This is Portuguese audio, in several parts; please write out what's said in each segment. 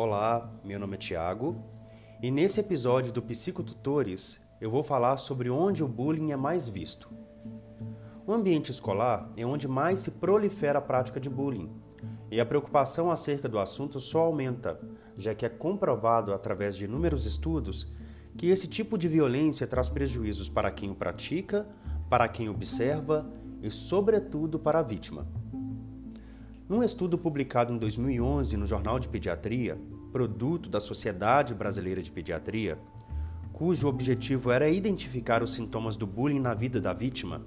Olá, meu nome é Tiago e nesse episódio do Psicotutores eu vou falar sobre onde o bullying é mais visto. O ambiente escolar é onde mais se prolifera a prática de bullying e a preocupação acerca do assunto só aumenta, já que é comprovado através de inúmeros estudos que esse tipo de violência traz prejuízos para quem o pratica, para quem observa e, sobretudo, para a vítima. Num estudo publicado em 2011 no Jornal de Pediatria, produto da Sociedade Brasileira de Pediatria, cujo objetivo era identificar os sintomas do bullying na vida da vítima,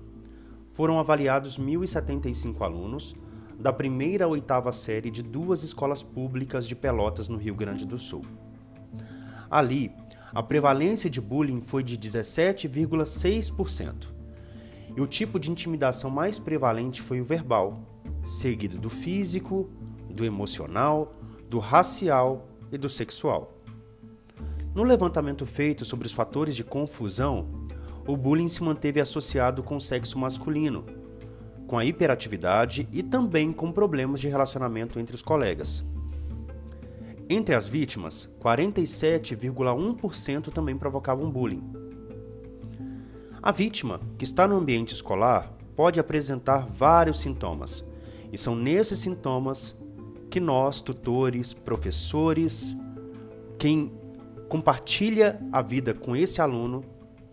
foram avaliados 1.075 alunos da primeira à oitava série de duas escolas públicas de Pelotas, no Rio Grande do Sul. Ali, a prevalência de bullying foi de 17,6%. E o tipo de intimidação mais prevalente foi o verbal, seguido do físico, do emocional, do racial e do sexual. No levantamento feito sobre os fatores de confusão, o bullying se manteve associado com o sexo masculino, com a hiperatividade e também com problemas de relacionamento entre os colegas. Entre as vítimas, 47,1% também provocavam bullying. A vítima, que está no ambiente escolar, pode apresentar vários sintomas, e são nesses sintomas que nós, tutores, professores, quem compartilha a vida com esse aluno,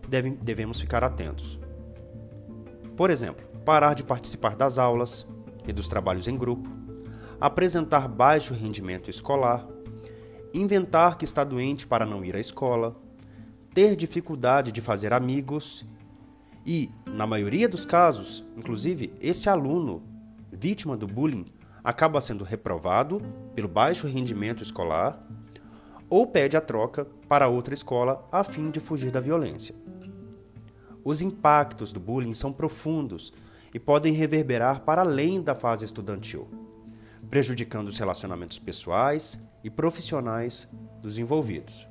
deve, devemos ficar atentos. Por exemplo, parar de participar das aulas e dos trabalhos em grupo, apresentar baixo rendimento escolar, inventar que está doente para não ir à escola, ter dificuldade de fazer amigos e, na maioria dos casos, inclusive, esse aluno vítima do bullying acaba sendo reprovado pelo baixo rendimento escolar ou pede a troca para outra escola a fim de fugir da violência. Os impactos do bullying são profundos e podem reverberar para além da fase estudantil, prejudicando os relacionamentos pessoais e profissionais dos envolvidos.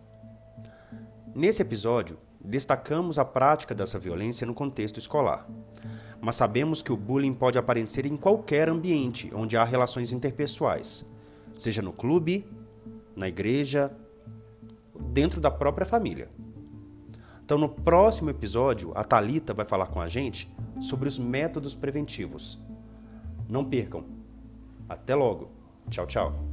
Nesse episódio, destacamos a prática dessa violência no contexto escolar, mas sabemos que o bullying pode aparecer em qualquer ambiente onde há relações interpessoais, seja no clube, na igreja, dentro da própria família. Então, no próximo episódio, a Talita vai falar com a gente sobre os métodos preventivos. Não percam. Até logo. Tchau, tchau.